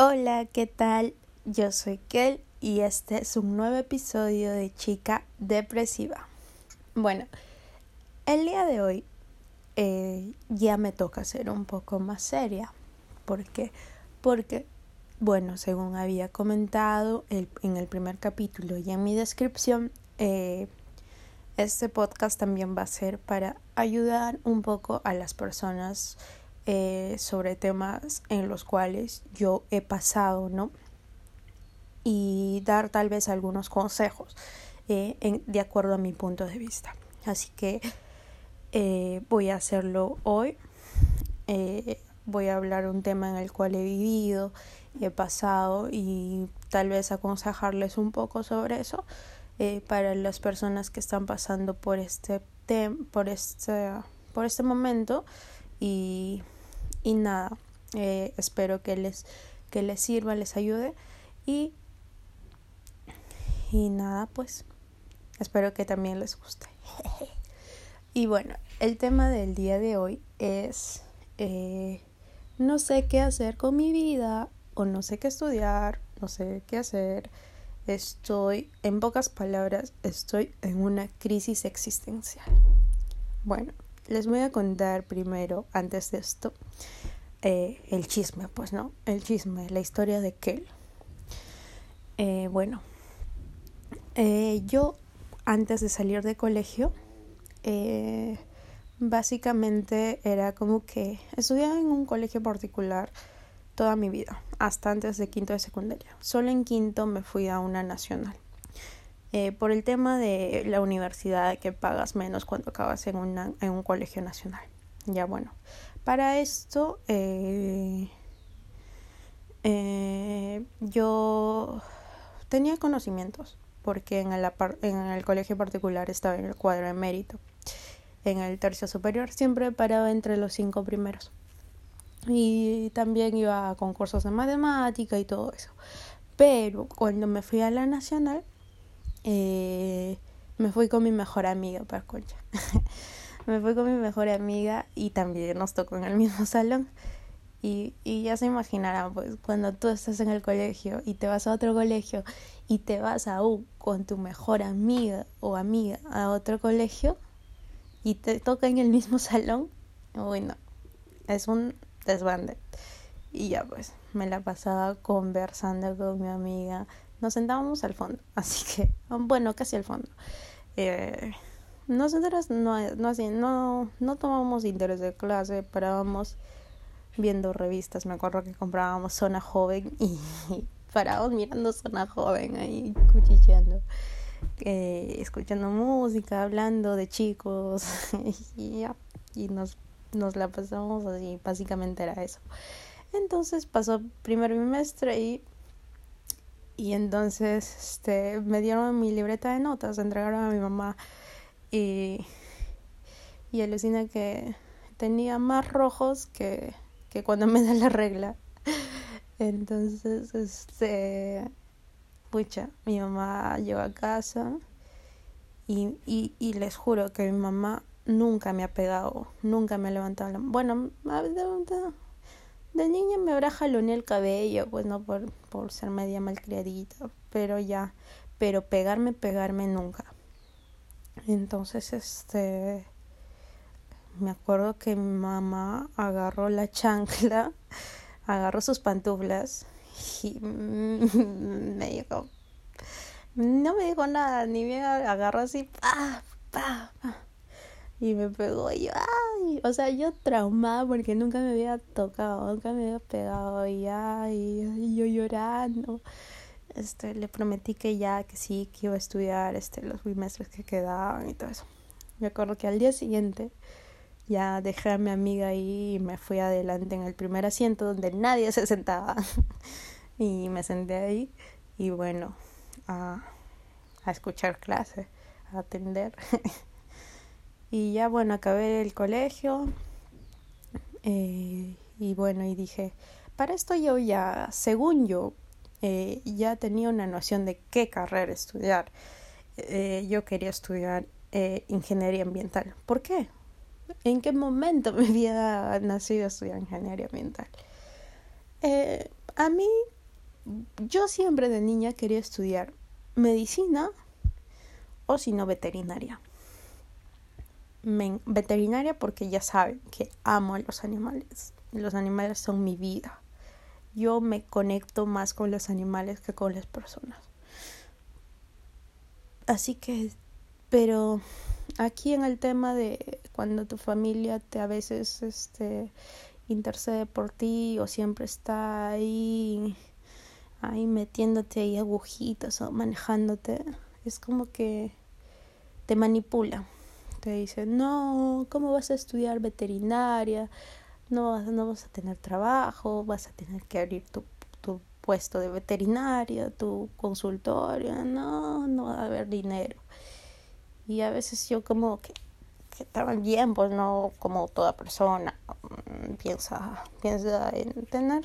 Hola, ¿qué tal? Yo soy Kel y este es un nuevo episodio de Chica Depresiva. Bueno, el día de hoy eh, ya me toca ser un poco más seria. ¿Por qué? Porque, bueno, según había comentado en el primer capítulo y en mi descripción, eh, este podcast también va a ser para ayudar un poco a las personas eh, sobre temas en los cuales yo he pasado, ¿no? Y dar tal vez algunos consejos eh, de acuerdo a mi punto de vista. Así que eh, voy a hacerlo hoy. voy a hablar un tema en el cual he vivido, he pasado y tal vez aconsejarles un poco sobre eso para las personas que están pasando por este por este por este momento y y nada, eh, espero que les, que les sirva, les ayude y, y nada, pues espero que también les guste. y bueno, el tema del día de hoy es eh, no sé qué hacer con mi vida o no sé qué estudiar, no sé qué hacer. Estoy, en pocas palabras, estoy en una crisis existencial. Bueno, les voy a contar primero, antes de esto, eh, el chisme, pues, ¿no? El chisme, la historia de Kel. Eh, bueno, eh, yo antes de salir de colegio, básicamente era como que estudiaba en un colegio particular toda mi vida, hasta antes de quinto de secundaria. Solo en quinto me fui a una nacional. Eh, por el tema de la universidad que pagas menos cuando acabas en, una, en un colegio nacional. Ya bueno, para esto eh, eh, yo tenía conocimientos porque en el, en el colegio particular estaba en el cuadro de mérito. En el tercio superior siempre paraba entre los cinco primeros. Y también iba a concursos de matemática y todo eso. Pero cuando me fui a la nacional, eh, me fui con mi mejor amiga para concha. me fui con mi mejor amiga y también nos tocó en el mismo salón. Y, y ya se imaginarán, pues, cuando tú estás en el colegio y te vas a otro colegio y te vas aún con tu mejor amiga o amiga a otro colegio y te toca en el mismo salón, bueno, es un desbande. Y ya pues, me la pasaba conversando con mi amiga, nos sentábamos al fondo, así que, bueno, casi al fondo. Eh, nosotros no, no, no, no tomábamos interés de clase, parábamos viendo revistas, me acuerdo que comprábamos Zona Joven y, parábamos mirando Zona Joven ahí cuchicheando, eh, escuchando música, hablando de chicos y ya, y nos, nos la pasamos así, básicamente era eso. Entonces pasó primer bimestre y y entonces este, me dieron mi libreta de notas, entregaron a mi mamá y, y alucina que tenía más rojos que, que cuando me da la regla. Entonces, este, pucha, mi mamá llegó a casa y, y, y les juro que mi mamá nunca me ha pegado, nunca me ha levantado la Bueno, ha levantado de niña me habrá jaloneado el cabello, pues no por, por ser media malcriadita, pero ya, pero pegarme, pegarme nunca. Entonces, este, me acuerdo que mi mamá agarró la chancla, agarró sus pantuflas y me dijo, no me dijo nada, ni bien agarró así, pa, pa, pa y me pegó y yo, ay, o sea, yo traumada porque nunca me había tocado, nunca me había pegado y ay, y yo llorando. Este, le prometí que ya, que sí, que iba a estudiar este, los bimestres que quedaban y todo eso. Me acuerdo que al día siguiente ya dejé a mi amiga ahí y me fui adelante en el primer asiento donde nadie se sentaba. y me senté ahí y bueno, a, a escuchar clase, a atender. Y ya, bueno, acabé el colegio. Eh, y bueno, y dije, para esto yo ya, según yo, eh, ya tenía una noción de qué carrera estudiar. Eh, yo quería estudiar ingeniería ambiental. ¿Por qué? ¿En qué momento me había nacido estudiar ingeniería ambiental? a mí, yo siempre de niña quería estudiar medicina o si no veterinaria. Veterinaria porque ya saben que amo a los animales. Los animales son mi vida. Yo me conecto más con los animales que con las personas. Así que, pero aquí en el tema de cuando tu familia te a veces este intercede por ti o siempre está ahí ahí metiéndote ahí agujitas o manejándote es como que te manipula te dice no cómo vas a estudiar veterinaria no vas, no vas a tener trabajo vas a tener que abrir tu, tu puesto de veterinaria tu consultorio. No no va a haber dinero y a veces yo como que que bien, pues no como toda persona mm, piensa, piensa en tener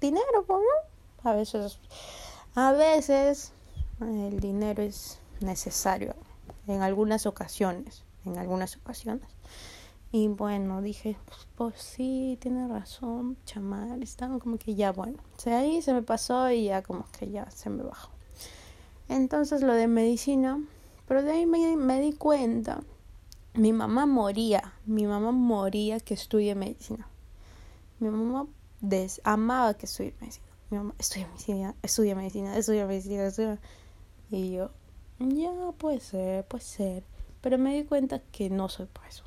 dinero, pues no. A veces, a veces el dinero es necesario en algunas ocasiones, en algunas ocasiones. Y bueno, dije, pues, pues sí, tiene razón, chamar, estaba como que ya bueno. O sea, ahí se me pasó y ya como que ya se me bajó. Entonces lo de medicina, pero de ahí me, me di cuenta mi mamá moría, mi mamá moría que estudie medicina. Mi mamá des amaba que estudie medicina. Mi mamá estudia medicina, estudia medicina, estudia medicina, estudia. Y yo, ya puede ser, puede ser. Pero me di cuenta que no soy por eso.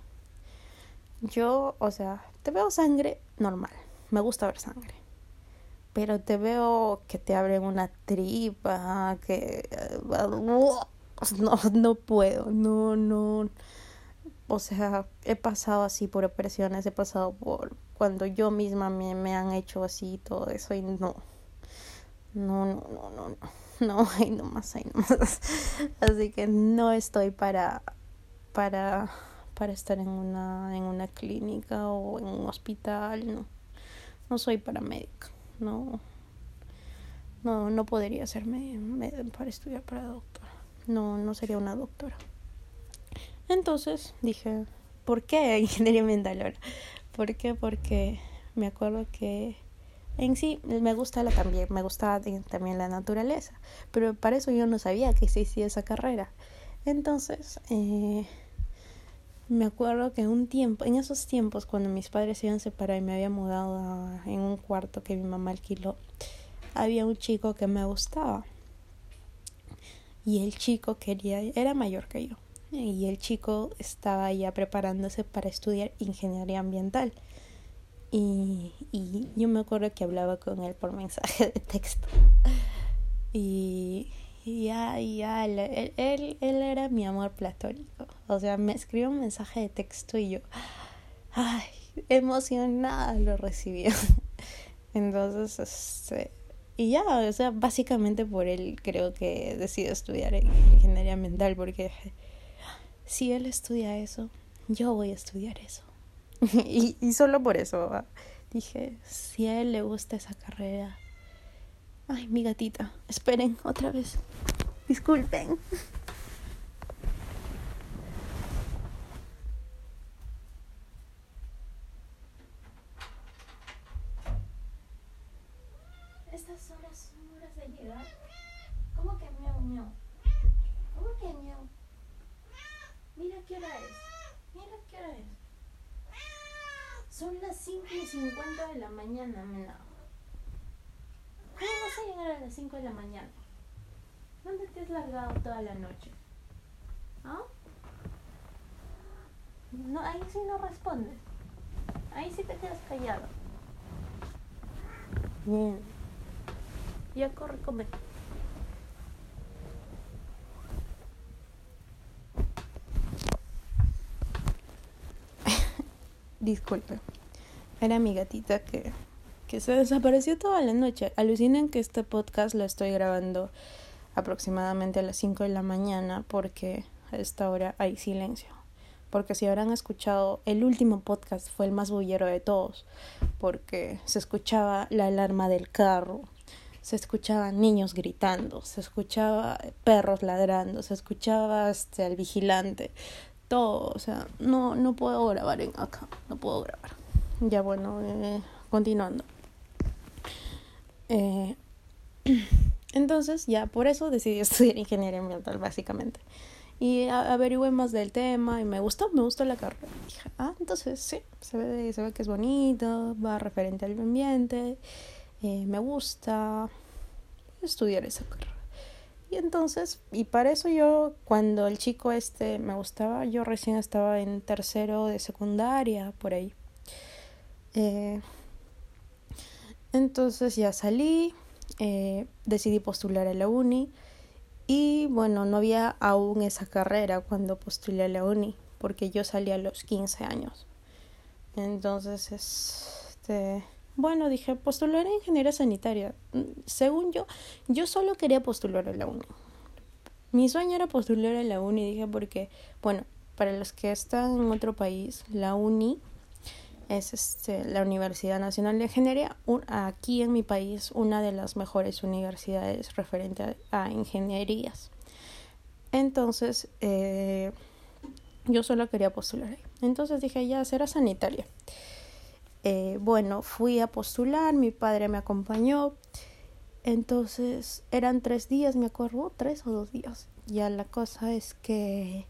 Yo, o sea, te veo sangre normal. Me gusta ver sangre. Pero te veo que te abren una tripa, que... No, no puedo, no, no o sea, he pasado así por opresiones, he pasado por cuando yo misma me, me han hecho así todo eso y no. No, no, no, no, no. No, hay nomás, hay nomás. Así que no estoy para para para estar en una en una clínica o en un hospital, no. No soy paramédica. No. No, no podría ser para estudiar para doctora. No, no sería una doctora. Entonces dije, ¿por qué ingeniería ambiental ahora? ¿Por qué? Porque me acuerdo que en sí me gusta la también, me gustaba también la naturaleza, pero para eso yo no sabía que existía esa carrera. Entonces, eh, me acuerdo que un tiempo, en esos tiempos, cuando mis padres se iban a separar y me había mudado en un cuarto que mi mamá alquiló, había un chico que me gustaba. Y el chico quería, era mayor que yo y el chico estaba ya preparándose para estudiar ingeniería ambiental. Y, y yo me acuerdo que hablaba con él por mensaje de texto. Y, y ya, ya, él, él, él, era mi amor platónico. O sea, me escribió un mensaje de texto y yo, ay, emocionada lo recibí. Entonces, este, y ya, o sea, básicamente por él creo que decidí estudiar ingeniería ambiental porque si él estudia eso, yo voy a estudiar eso. y, y solo por eso dije, si a él le gusta esa carrera. Ay, mi gatita, esperen otra vez. Disculpen. Estas horas son horas de llegar. ¿Cómo que miau miau? ¿Cómo que miau? Mira qué hora es. Mira qué hora es. Son las 5 y 50 de la mañana, mena. ¿Cómo vas a llegar a las 5 de la mañana? ¿Dónde te has largado toda la noche? ¿Ah? No, ahí sí no respondes. Ahí sí te quedas callado. Bien. Ya corre, come. Disculpe. Era mi gatita que, que se desapareció toda la noche. Alucinen que este podcast lo estoy grabando aproximadamente a las 5 de la mañana porque a esta hora hay silencio. Porque si habrán escuchado, el último podcast fue el más bullero de todos, porque se escuchaba la alarma del carro, se escuchaban niños gritando, se escuchaba perros ladrando, se escuchaba este, al vigilante, todo, o sea, no, no puedo grabar en acá, no puedo grabar. Ya bueno, eh, continuando. Eh, entonces, ya por eso decidí estudiar ingeniería ambiental, básicamente. Y averigüé más del tema y me gustó, me gustó la carrera. dije, ah, entonces sí, se ve, se ve que es bonito, va referente al ambiente, eh, me gusta estudiar esa carrera. Y entonces, y para eso yo, cuando el chico este me gustaba, yo recién estaba en tercero de secundaria, por ahí. Eh, entonces ya salí, eh, decidí postular a la uni y bueno, no había aún esa carrera cuando postulé a la uni, porque yo salí a los 15 años. Entonces, este, bueno, dije, postular a ingeniería sanitaria. Según yo, yo solo quería postular a la uni. Mi sueño era postular a la uni, dije, porque, bueno, para los que están en otro país, la uni es este, la Universidad Nacional de Ingeniería, aquí en mi país una de las mejores universidades referente a, ingenierías. Entonces, eh, yo solo quería postular ahí. Entonces dije, ya será sanitaria. Eh, bueno, fui a postular, mi padre me acompañó. Entonces, eran tres días, me acuerdo, tres o dos días. Ya la cosa es que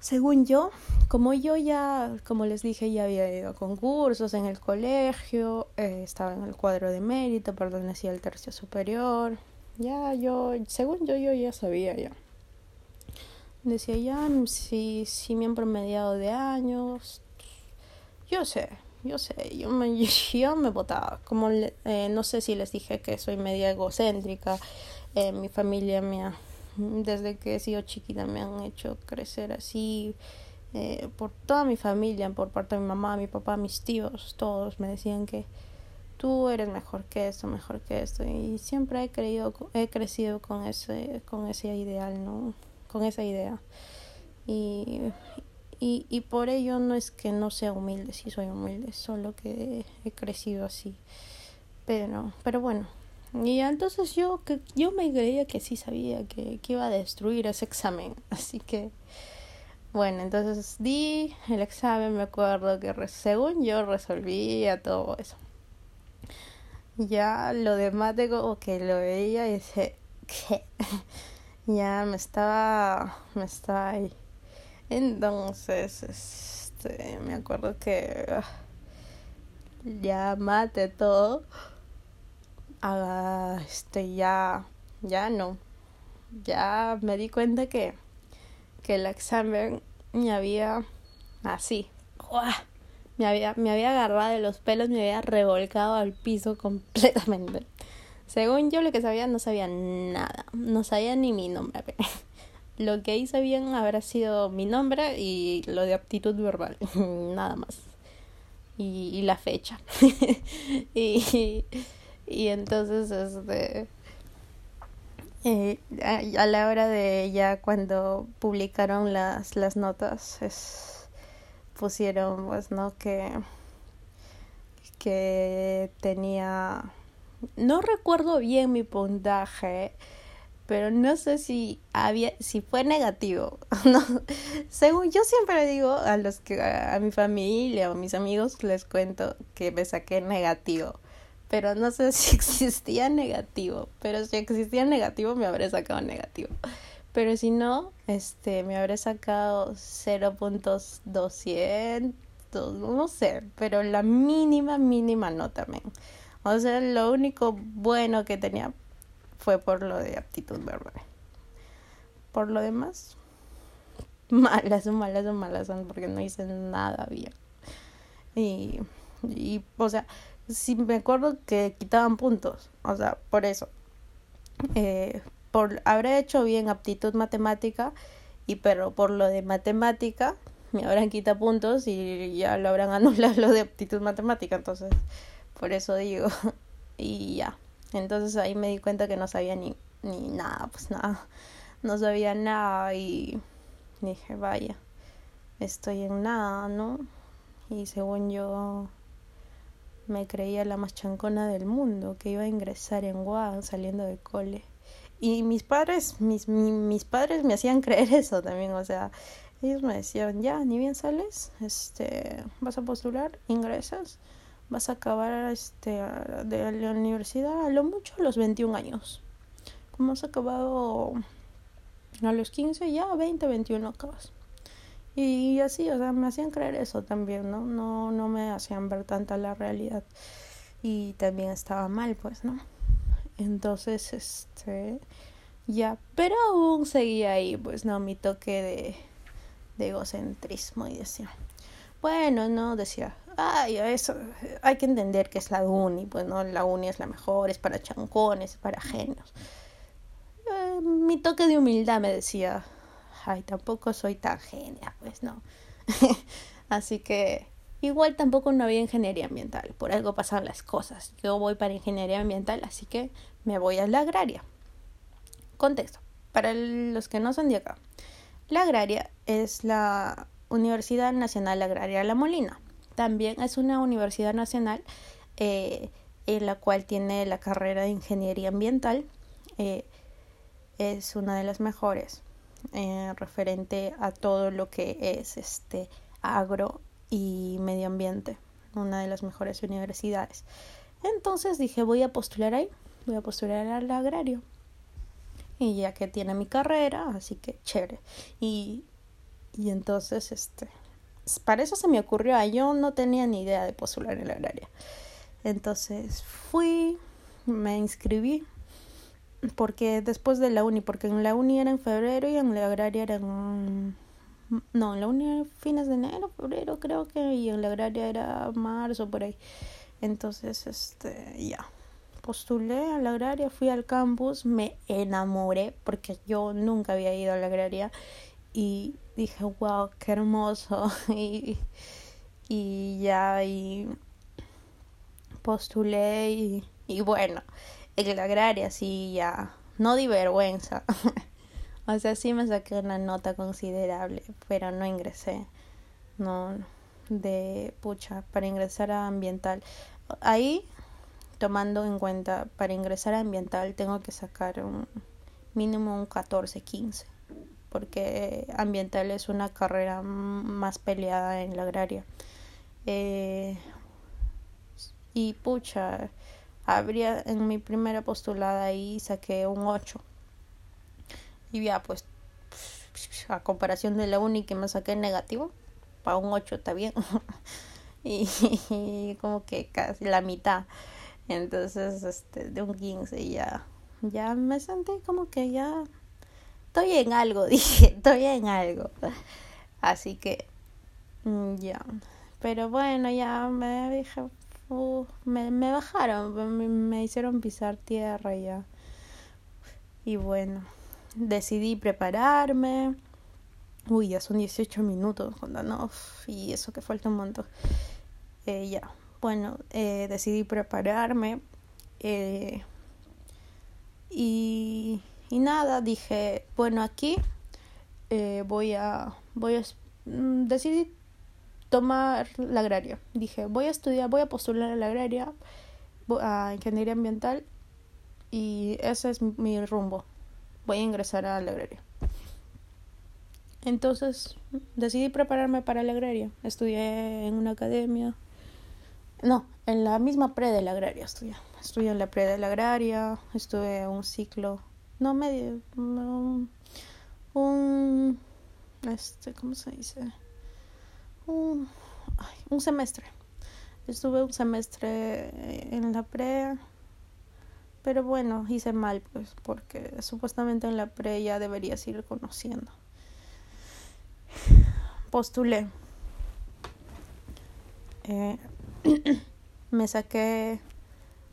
según yo, como yo ya, como les dije, ya había ido a concursos en el colegio, eh, estaba en el cuadro de mérito, pertenecía al tercio superior, ya yo, según yo, yo ya sabía ya. Decía ya, si, si me han promediado de años, yo sé, yo sé, yo me, yo me votaba. Como eh, no sé si les dije que soy media egocéntrica, eh, mi familia me ha desde que he sido chiquita me han hecho crecer así. Eh, por toda mi familia, por parte de mi mamá, mi papá, mis tíos, todos me decían que tú eres mejor que esto, mejor que esto. Y siempre he creído, he crecido con ese, con ese ideal, ¿no? Con esa idea. Y, y, y por ello no es que no sea humilde, sí soy humilde, solo que he crecido así. Pero, pero bueno, y entonces yo, que, yo me creía que sí sabía que, que iba a destruir ese examen. Así que, bueno, entonces di el examen, me acuerdo que según yo resolvía todo eso. Ya lo demás de como que lo veía y dije, ¿qué? ya me estaba, me estaba ahí. Entonces, este, me acuerdo que ah, ya mate todo haga este ya ya no. Ya me di cuenta que que el examen me había así me había me había agarrado de los pelos me había revolcado al piso completamente. Según yo lo que sabía no sabía nada. No sabía ni mi nombre. Lo que ahí sabían habrá sido mi nombre y lo de aptitud verbal nada más. Y, y la fecha. Y y entonces, este, a, la hora de ya cuando publicaron las, las notas, es, pusieron, pues, ¿no? Que, que tenía, no recuerdo bien mi puntaje, pero no sé si había si fue negativo según yo siempre digo a los que a, a mi familia o a mis amigos les cuento que me saqué negativo pero no sé si existía negativo, pero si existía negativo me habré sacado negativo. Pero si no, este, me habré sacado 0.200, no sé, pero la mínima, mínima nota, men. O sea, lo único bueno que tenía fue por lo de aptitud verbal. Por lo demás, malas, malas, malas son porque no hice nada bien. Y, y, o sea, sí me acuerdo que quitaban puntos, o sea, por eso. Eh, por habré hecho bien aptitud matemática y pero por lo de matemática me habrán quitado puntos y ya lo habrán anulado lo de aptitud matemática, entonces por eso digo y ya. Entonces ahí me di cuenta que no sabía ni ni nada, pues nada. No sabía nada y dije, vaya, estoy en nada, ¿no? Y según yo me creía la más chancona del mundo, que iba a ingresar en WAD saliendo de cole. Y mis padres, mis, mis padres me hacían creer eso también, o sea, ellos me decían, ya, ni bien sales, este, vas a postular, ingresas, vas a acabar este, de la universidad a lo mucho a los 21 años. Como has acabado a los 15, ya 20, 21 acabas. Y así, o sea, me hacían creer eso también, ¿no? No, no me hacían ver tanta la realidad. Y también estaba mal, pues, ¿no? Entonces, este, ya, pero aún seguía ahí, pues, ¿no? Mi toque de, de egocentrismo y decía, bueno, no, decía, ay, eso, hay que entender que es la uni, pues, ¿no? La uni es la mejor, es para chancones, para genios. Eh, mi toque de humildad me decía, ay, tampoco soy tan genia, pues no. Así que igual tampoco no había ingeniería ambiental, por algo pasan las cosas. Yo voy para ingeniería ambiental, así que me voy a la agraria. Contexto, para los que no son de acá. La agraria es la Universidad Nacional Agraria La Molina. También es una universidad nacional eh, en la cual tiene la carrera de ingeniería ambiental. Eh, es una de las mejores eh, referente a todo lo que es este agro y medio ambiente, una de las mejores universidades. Entonces dije, voy a postular ahí, voy a postular al agrario. Y ya que tiene mi carrera, así que chévere. Y, y entonces, este, para eso se me ocurrió, yo no tenía ni idea de postular en el agrario. Entonces fui, me inscribí, porque después de la uni, porque en la uni era en febrero y en la agraria era en... No, en la uni era fines de enero, febrero creo que, y en la agraria era marzo, por ahí. Entonces, este, ya, postulé a la agraria, fui al campus, me enamoré, porque yo nunca había ido a la agraria, y dije, wow, qué hermoso, y, y ya, y postulé, y, y bueno, en la agraria sí ya no di vergüenza. o sea, sí me saqué una nota considerable, pero no ingresé. No, de pucha, para ingresar a ambiental. Ahí, tomando en cuenta, para ingresar a ambiental tengo que sacar un mínimo un 14, 15. Porque ambiental es una carrera más peleada en la agraria. Eh, y pucha, habría en mi primera postulada ahí saqué un 8 y ya pues a comparación de la uni que me saqué negativo para un 8 está bien. Y, como que casi la mitad. Entonces este de un 15 ya ya me sentí como que ya estoy en algo dije estoy en algo. Así que mm, ya. Pero bueno ya me dije me, me bajaron, me, hicieron pisar tierra ya. Y bueno, decidí prepararme. Uy, ya son 18 minutos, no, y eso que falta un montón. Eh, ya, bueno, eh, decidí prepararme. Eh, y, y nada, dije, bueno, aquí voy a, voy a, mm, decidí tomar la agraria. Dije, voy a estudiar, voy a postular a la agraria, a ingeniería ambiental y ese es mi rumbo. Voy a ingresar a la agraria. Entonces decidí prepararme para la agraria. Estudié en una academia. No, en la misma pre de la agraria estudié. Estudié en la pre de la agraria, estuve un ciclo, no medio, un, un este, ¿cómo se dice? Un, semestre. Estuve un semestre en la pre, pero bueno, hice mal, pues, porque supuestamente en la pre ya deberías ir conociendo. Postulé. Eh, me saqué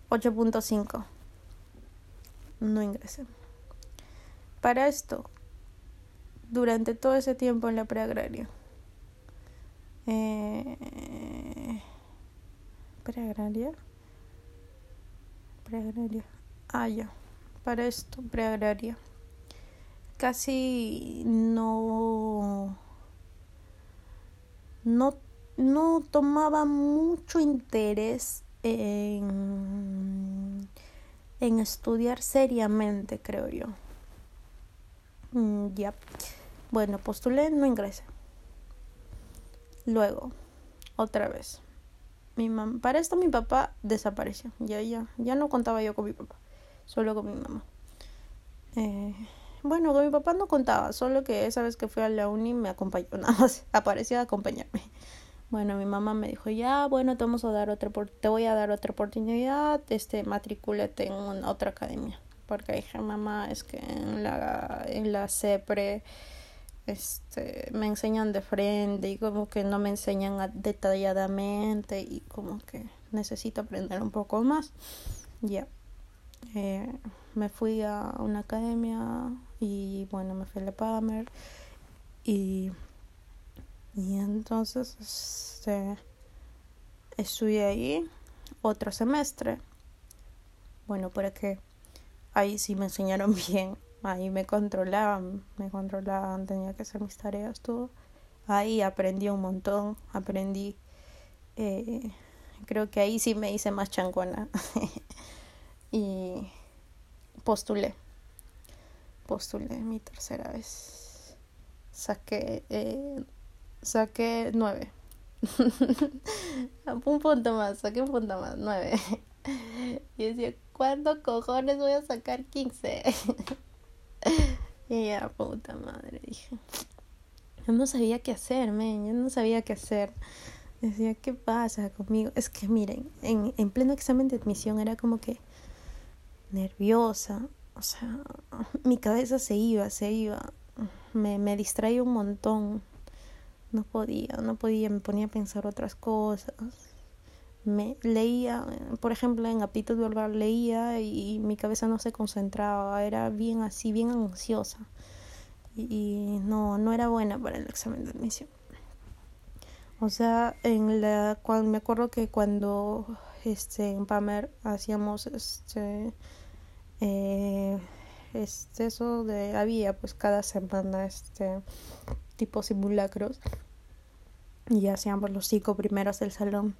8.5. No ingresé. Para esto, durante todo ese tiempo en la preagraria, eh, preagraria. Preagraria. Ah, ya. Para esto, preagraria. Casi no. No, no tomaba mucho interés en, en estudiar seriamente, creo yo. Mm, ya. Bueno, postulé, no ingresé. Luego, otra vez. mi mamá, para esto mi papá desapareció. Ya, ya, ya no contaba yo con mi papá, solo con mi mamá. Eh, bueno, con mi papá no contaba, solo que esa vez que fui a la uni me acompañó, nada más apareció a acompañarme. Bueno, mi mamá me dijo, ya, bueno, te vamos a dar otra, te voy a dar otra oportunidad, este, matricúlate en otra academia. Porque dije, mamá, es que en la, en la este, me enseñan de frente y como que no me enseñan detalladamente y como que necesito aprender un poco más. Ya. Eh, me fui a una academia y bueno, me fui a la PAMER y y entonces este, estudié ahí otro semestre. Bueno, para que ahí sí me enseñaron bien. Ahí me controlaban, me controlaban, tenía que hacer mis tareas, todo. Ahí aprendí un montón, aprendí. Eh, creo que ahí sí me hice más changona. y postulé. Postulé mi tercera vez. Saqué eh, saqué nueve. un punto más, saqué un punto más, nueve. Y decía, ¿cuándo cojones voy a sacar quince? Y ya, puta madre, dije. Yo no sabía qué hacer, men, yo no sabía qué hacer. Decía, ¿qué pasa conmigo? Es que miren, en, en pleno examen de admisión era como que nerviosa. O sea, mi cabeza se iba, se iba. Me, me distraía un montón no podía, no podía, me ponía a pensar otras cosas. Leía, por ejemplo, en aptitud verbal leía y mi cabeza no se concentraba, era bien así, bien ansiosa. Y, no, no era buena para el examen de admisión. O sea, en la cual me acuerdo que cuando este en Pamer hacíamos este eh, este eso de había pues cada semana este tipo simulacros y hacíamos los cinco primeros del salón.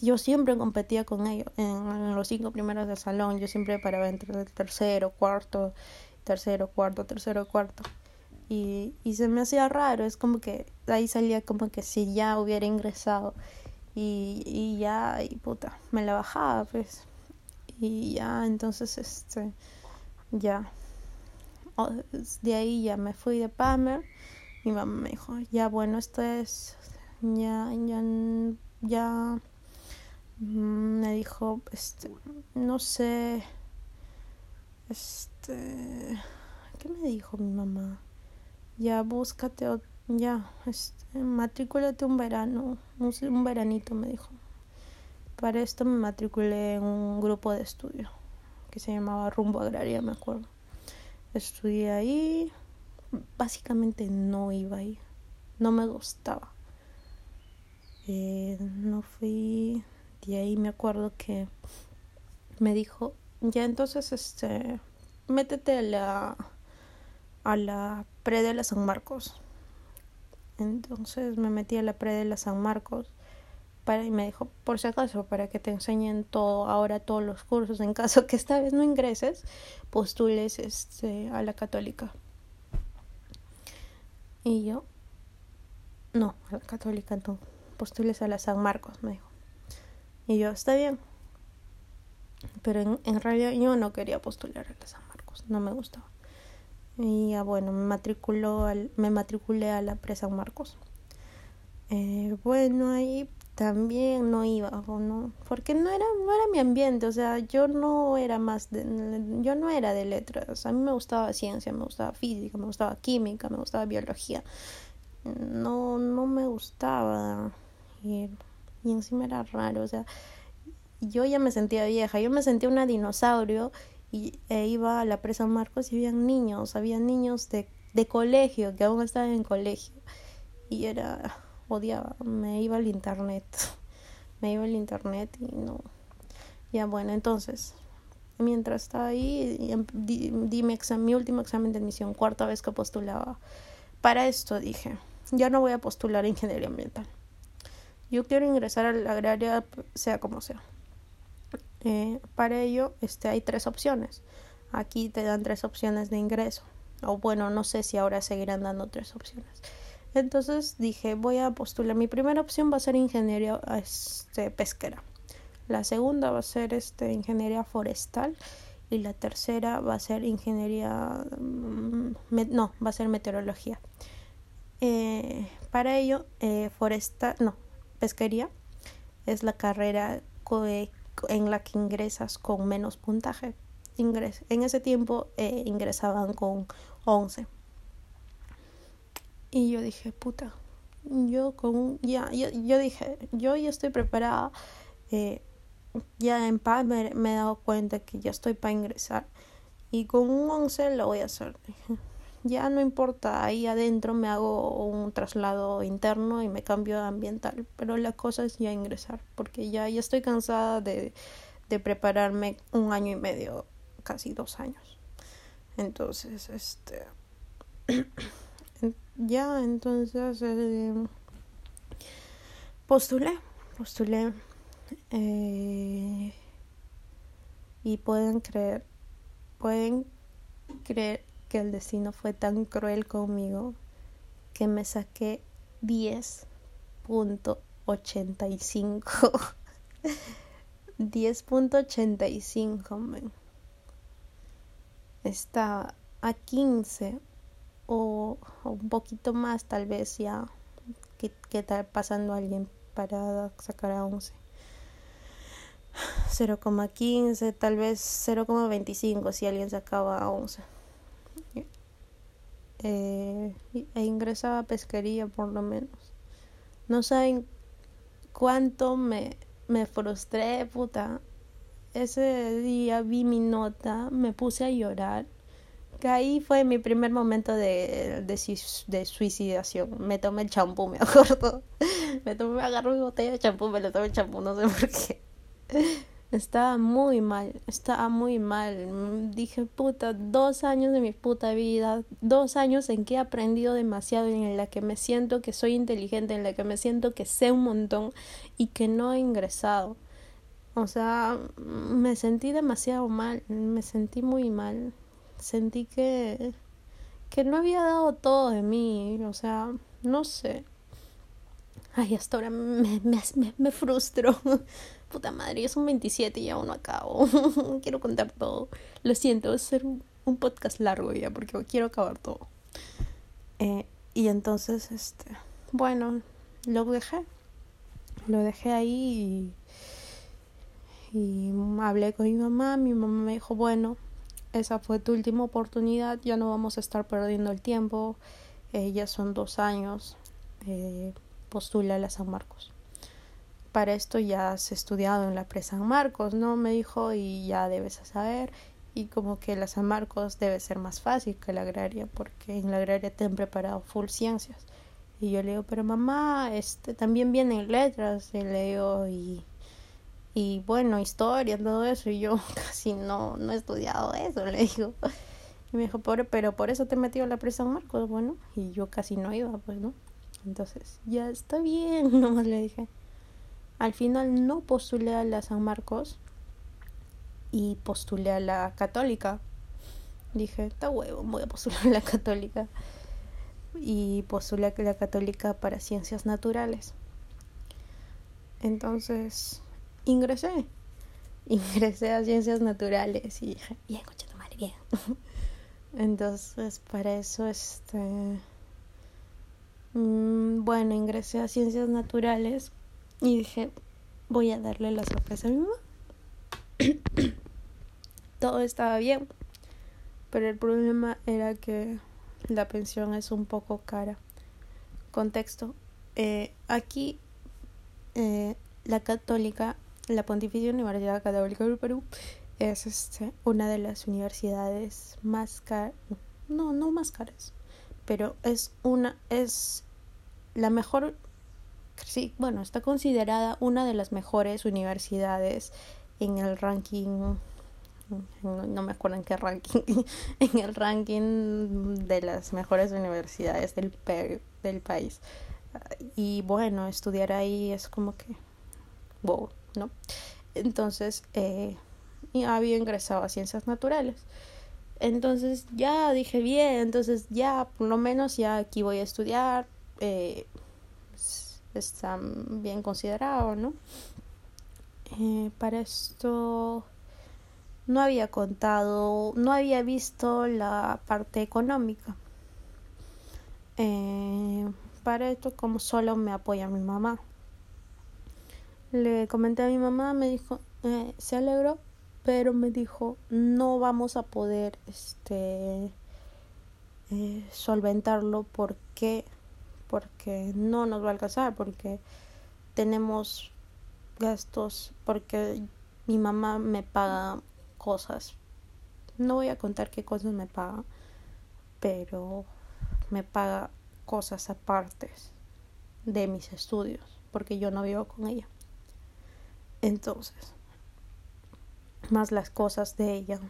Yo siempre competía con ellos en, los cinco primeros del salón. Yo siempre paraba entre el tercero, cuarto, tercero, cuarto, tercero, cuarto. Y, y se me hacía raro, es como que ahí salía como que si ya hubiera ingresado y, y ya, y puta, me la bajaba pues. Y ya, entonces, este, ya. De ahí ya me fui de Pamer mi mamá me dijo, ya bueno, esto es, ya, ya, ya, mm, me dijo, este, no sé, este, ¿qué me dijo mi mamá? Ya búscate, ya, este, matrículate un verano, un veranito, me dijo. Para esto me matriculé en un grupo de estudio que se llamaba Rumbo Agraria, me acuerdo. Estudié ahí, básicamente no iba ahí, no me gustaba. Eh, no fui, de ahí me acuerdo que me dijo, ya entonces este, métete a la, a la pre de la San Marcos. Entonces me metí a la pre de la San Marcos para, y me dijo, por si acaso, para que te enseñen todo, ahora todos los cursos, en caso que esta vez no ingreses, postules este, a la católica. Y yo, no, a la católica no, postules a la San Marcos, me dijo. Y yo, está bien. Pero en, en realidad yo no quería postular a la San Marcos, no me gustaba. Y ya bueno, me matriculó al, me matriculé a la pre San Marcos. Eh, bueno, ahí también no iba o no porque no era no era mi ambiente o sea yo no era más de, yo no era de letras a mí me gustaba ciencia me gustaba física me gustaba química me gustaba biología no no me gustaba y, encima era raro o sea yo ya me sentía vieja yo me sentía una dinosaurio y e iba a la presa Marcos y había niños había niños de de colegio que aún estaban en colegio y era odiaba, me iba al internet, me iba al internet y no. Ya bueno, entonces, mientras estaba ahí, em, di, mi, mi último examen de admisión, cuarta vez que postulaba. Para esto dije, ya no voy a postular ingeniería ambiental. Yo quiero ingresar a la agraria, sea como sea. Eh, para ello, este, hay tres opciones. Aquí te dan tres opciones de ingreso. O bueno, no sé si ahora seguirán dando tres opciones Entonces dije, voy a postular. Mi primera opción va a ser ingeniería este, pesquera. La segunda va a ser este, ingeniería forestal. Y la tercera va a ser ingeniería. Mm, no, va a ser meteorología. Eh, para ello, eh, forestal. No, pesquería es la carrera en la que ingresas con menos puntaje. Ingres en ese tiempo eh, ingresaban con 11. Y yo dije, puta, yo con ya, yo, yo dije, yo ya estoy preparada. Eh, ya en paz me, he dado cuenta que ya estoy para ingresar. Y con un 11 lo voy a hacer. Ya no importa, ahí adentro me hago un traslado interno y me cambio de ambiental. Pero la cosa es ya ingresar, porque ya, ya estoy cansada de, de prepararme un año y medio, casi dos años. Entonces, este. ya, entonces. Eh, postulé, postulé. Eh, y pueden creer, pueden creer que el destino fue tan cruel conmigo que me saqué 10.85. 10.85, Está a 15 o, un poquito más tal vez ya que, que está pasando alguien para sacar a 11. 0,15, tal vez 0,25 si alguien sacaba a 11. Eh, e ingresaba a pesquería por lo menos. No saben cuánto me, me frustré, puta. Ese día vi mi nota, me puse a llorar. Que fue mi primer momento de, de, suicidación. Me tomé el champú, me acuerdo. Me tomé, me agarré mi botella de champú, me lo tomé el champú, no sé por qué. Estaba muy mal, estaba muy mal. Dije, puta, dos años de mi puta vida, dos años en que he aprendido demasiado, en la que me siento que soy inteligente, en la que me siento que sé un montón y que no he ingresado. O sea, me sentí demasiado mal, me sentí muy mal. Sentí que, que no había dado todo de mí, o sea, no sé. Ay, hasta ahora me, me, me, me frustro. Puta madre, es un 27 y aún no acabo. quiero contar todo. Lo siento, va a ser un, podcast largo ya porque quiero acabar todo. Eh, y entonces, este, bueno, lo dejé. Lo dejé ahí y, y hablé con mi mamá. Mi mamá me dijo, bueno, esa fue tu última oportunidad, ya no vamos a estar perdiendo el tiempo. Eh, ya son dos años. Eh, postula a la San Marcos para esto ya has estudiado en la pre San Marcos, ¿no? Me dijo y ya debes saber y como que la San Marcos debe ser más fácil que la agraria porque en la agraria te han preparado full ciencias. Y yo le digo, pero mamá, este también vienen letras, y leo y y bueno, historia, todo eso y yo casi no no he estudiado eso, le digo. Y me dijo, pero, pero por eso te he metido a la pre San Marcos, bueno, y yo casi no iba, pues, ¿no? Entonces, ya está bien, nomás le dije. Al final no postulé a la San Marcos y postulé a la católica. Dije, está huevo, voy a postular a la católica. Y postulé a la católica para ciencias naturales. Entonces, ingresé. Ingresé a ciencias naturales y dije, bien, coche tu madre, bien. Entonces, para eso, este. Mm, bueno, ingresé a ciencias naturales y dije, voy a darle la sorpresa a mi mamá. Todo estaba bien, pero el problema era que la pensión es un poco cara. Contexto, eh, aquí eh, la católica, la Pontificia Universidad Católica del Perú, es este, una de las universidades más caras, no, no más caras, pero es una, es la mejor sí, bueno, está considerada una de las mejores universidades en el ranking no, me acuerdo en qué ranking, en el ranking de las mejores universidades del, del país. Y bueno, estudiar ahí es como que, wow, ¿no? Entonces, eh, había ingresado a ciencias naturales. Entonces ya dije bien, entonces ya por lo menos ya aquí voy a estudiar, eh, están bien considerados, ¿no? Eh, para esto no había contado, no había visto la parte económica. Eh, para esto, como solo me apoya mi mamá. Le comenté a mi mamá, me dijo, eh, se alegró, pero me dijo, no vamos a poder este, eh, solventarlo porque, porque no nos va a alcanzar, porque tenemos gastos, porque mi mamá me paga cosas. No voy a contar qué cosas me paga, pero me paga cosas aparte de mis estudios, porque yo no vivo con ella. Entonces, más las cosas de ella.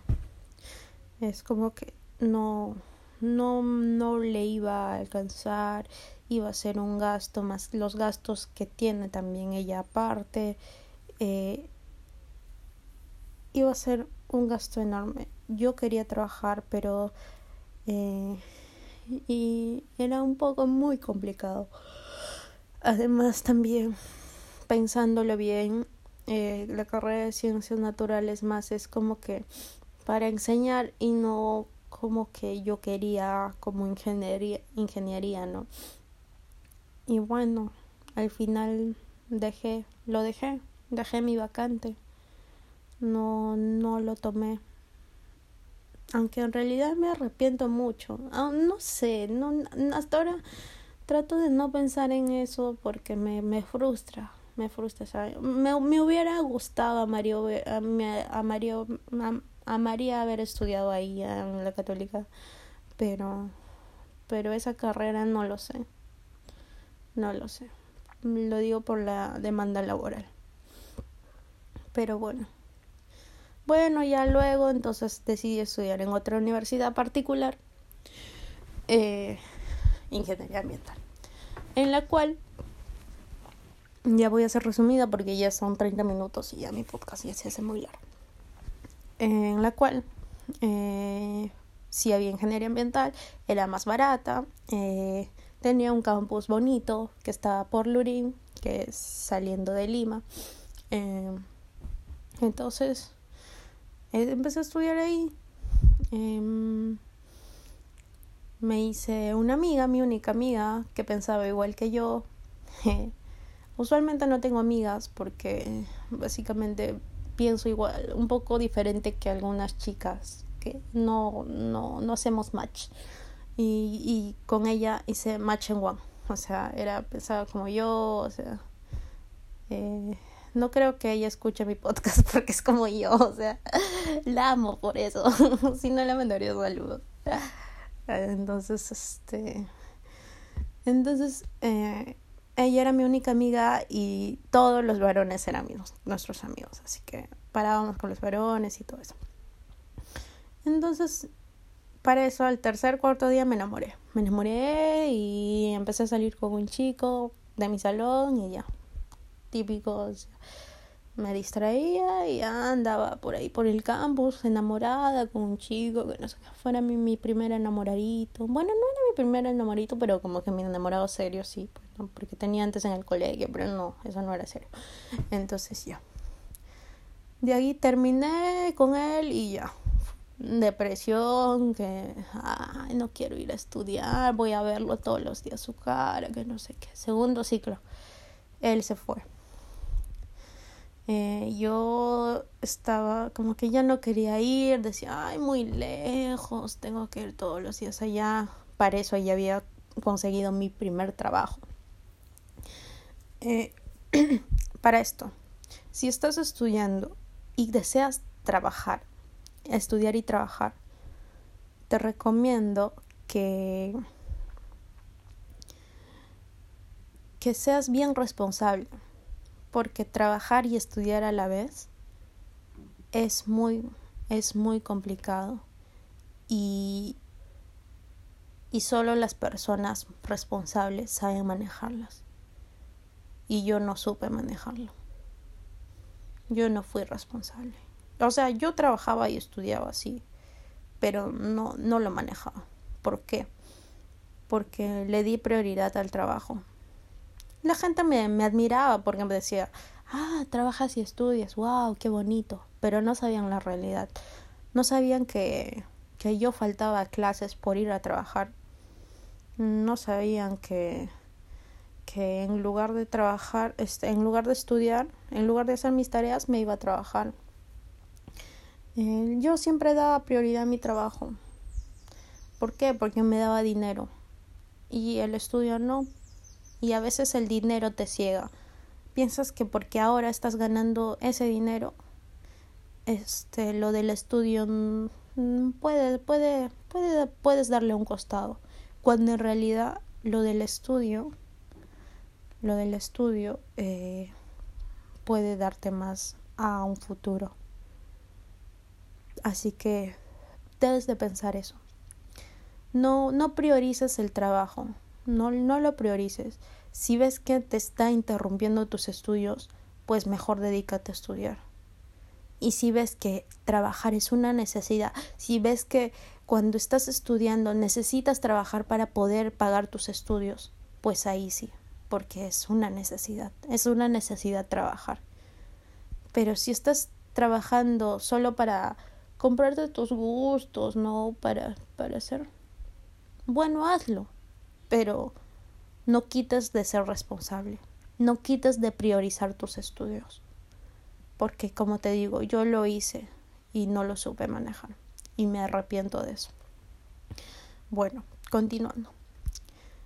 Es como que no no no le iba a alcanzar, iba a ser un gasto más los gastos que tiene también ella aparte. Eh, iba a ser un gasto enorme. Yo quería trabajar, pero eh, y era un poco muy complicado. Además, también pensándolo bien, eh, la carrera de ciencias naturales más es como que para enseñar y no como que yo quería como ingeniería, ingeniería, ¿no? Y bueno, al final dejé, lo dejé, dejé mi vacante no, no lo tomé. Aunque en realidad me arrepiento mucho. Ah, no sé, no, hasta ahora trato de no pensar en eso porque me, me frustra, me frustra. Me, me hubiera gustado a Mario, a, a Mario, a, María haber estudiado ahí en la católica, pero, pero esa carrera no lo sé, no lo sé. Lo digo por la demanda laboral. Pero bueno. Bueno, ya luego entonces decidí estudiar en otra universidad particular, eh, ingeniería ambiental, en la cual ya voy a ser resumida porque ya son 30 minutos y ya mi podcast ya se hace muy largo. En la cual eh, sí había ingeniería ambiental, era más barata, eh, tenía un campus bonito que estaba por Lurín, que es saliendo de Lima. Eh, entonces empecé a estudiar ahí. Em, me hice una amiga, mi única amiga, que pensaba igual que yo. Usualmente no tengo amigas porque básicamente pienso igual, un poco diferente que algunas chicas que no, no, no hacemos match. Y, y con ella hice match en one. O sea, era pensaba como yo, o sea, eh, no creo que ella escuche mi podcast porque es como yo, o sea, la amo por eso. si no le mandaría saludos. Entonces, este. Entonces, eh, ella era mi única amiga y todos los varones eran amigos, nuestros amigos. Así que parábamos con los varones y todo eso. Entonces, para eso, al tercer, cuarto día me enamoré. Me enamoré y empecé a salir con un chico de mi salón y ya típicos. Me distraía y andaba por ahí por el campus enamorada con un chico que no sé fuera mi, mi primer enamoradito. Bueno, no era mi primer enamoradito, pero como que mi enamorado serio sí, pues, porque tenía antes en el colegio, pero no, eso no era serio. Entonces ya. De ahí terminé con él y ya. Depresión, que ay, no quiero ir a estudiar, voy a verlo todos los días su cara, que no sé qué. Segundo ciclo, él se fue eh, yo estaba como que ya no quería ir, decía, ay, muy lejos, tengo que ir todos los días allá. Para eso ya había conseguido mi primer trabajo. Eh, para esto, si estás estudiando y deseas trabajar, estudiar y trabajar, te recomiendo que que seas bien responsable porque trabajar y estudiar a la vez es muy es muy complicado y y solo las personas responsables saben manejarlas. Y yo no supe manejarlo. Yo no fui responsable o sea yo trabajaba y estudiaba así pero no no lo manejaba ¿por qué? porque le di prioridad al trabajo. La gente me, me admiraba porque me decía, ah, trabajas y estudias, wow, qué bonito, pero no sabían la realidad. No sabían que, que yo faltaba clases por ir a trabajar. No sabían que, que en lugar de trabajar, este, en lugar de estudiar, en lugar de hacer mis tareas, me iba a trabajar. Eh, yo siempre daba prioridad a mi trabajo. ¿Por qué? Porque me daba dinero. Y el estudio no. Y a veces el dinero te ciega. Piensas que porque ahora estás ganando ese dinero, este, lo del estudio puede, puede, puede, puedes darle un costado. Cuando en realidad lo del estudio, lo del estudio eh, puede darte más a un futuro. Así que debes de pensar eso. No, no priorices el trabajo, no, no lo priorices. Si ves que te está interrumpiendo tus estudios, pues mejor dedícate a estudiar. Y si ves que trabajar es una necesidad, si ves que cuando estás estudiando necesitas trabajar para poder pagar tus estudios, pues ahí sí, porque es una necesidad, es una necesidad trabajar. Pero si estás trabajando solo para comprarte tus gustos, no para, para hacer. Bueno, hazlo, pero no quites de ser responsable, no quites de priorizar tus estudios, porque como te digo, yo lo hice y no lo supe manejar y me arrepiento de eso. Bueno, continuando.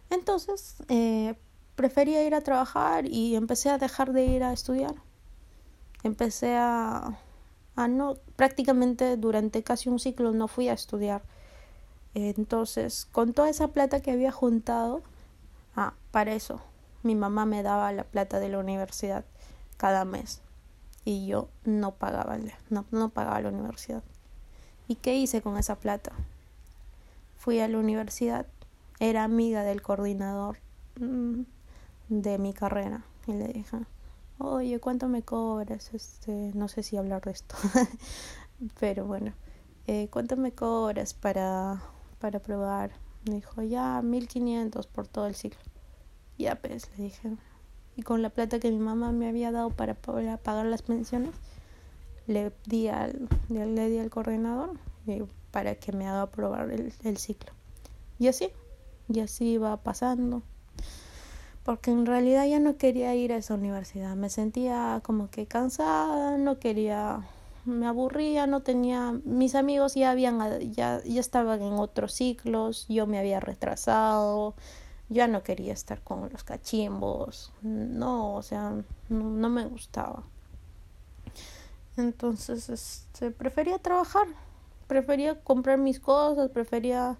Entonces, eh, prefería ir a trabajar y empecé a dejar de ir a estudiar. Empecé a ah, no, prácticamente durante casi un ciclo no fui a estudiar. Entonces, con toda esa plata que había juntado, ah, para eso, mi mamá me daba la plata de la universidad cada mes y yo no pagaba, no, no pagaba la universidad. ¿Y qué hice con esa plata? Fui a la universidad, era amiga del coordinador mm, de mi carrera y le dije, oye, ¿cuánto me cobras? Este, no sé si hablar de esto, pero bueno, eh, ¿cuánto me cobras para, para probar? Me dijo, ya, 1500 por todo el ciclo. Ya, pues, le dije. Y con la plata que mi mamá me había dado para, poder pagar las pensiones, le di al, le di al coordinador eh, para que me haga probar el, el ciclo. Y así, y así iba pasando porque en realidad ya no quería ir a esa universidad, me sentía como que cansada, no quería, me aburría, no tenía, mis amigos ya habían, ya, ya estaban en otros ciclos, yo me había retrasado, ya no quería estar con los cachimbos, no, o sea, no, no me gustaba. Entonces, este, prefería trabajar, prefería comprar mis cosas, prefería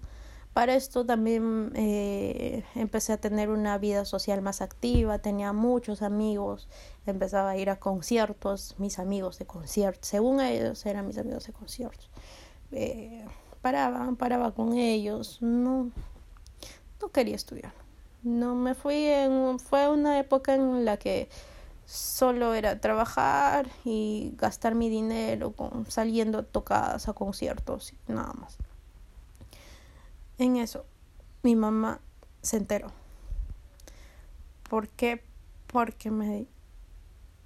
para esto también eh, empecé a tener una vida social más activa, tenía muchos amigos, empezaba a ir a conciertos, mis amigos de conciertos, según ellos eran mis amigos de conciertos. Eh, paraba, paraba con ellos, no, no quería estudiar. No me fui en, fue una época en la que solo era trabajar y gastar mi dinero con, saliendo tocadas a conciertos nada más. En eso, mi mamá se enteró. ¿Por qué? Porque me,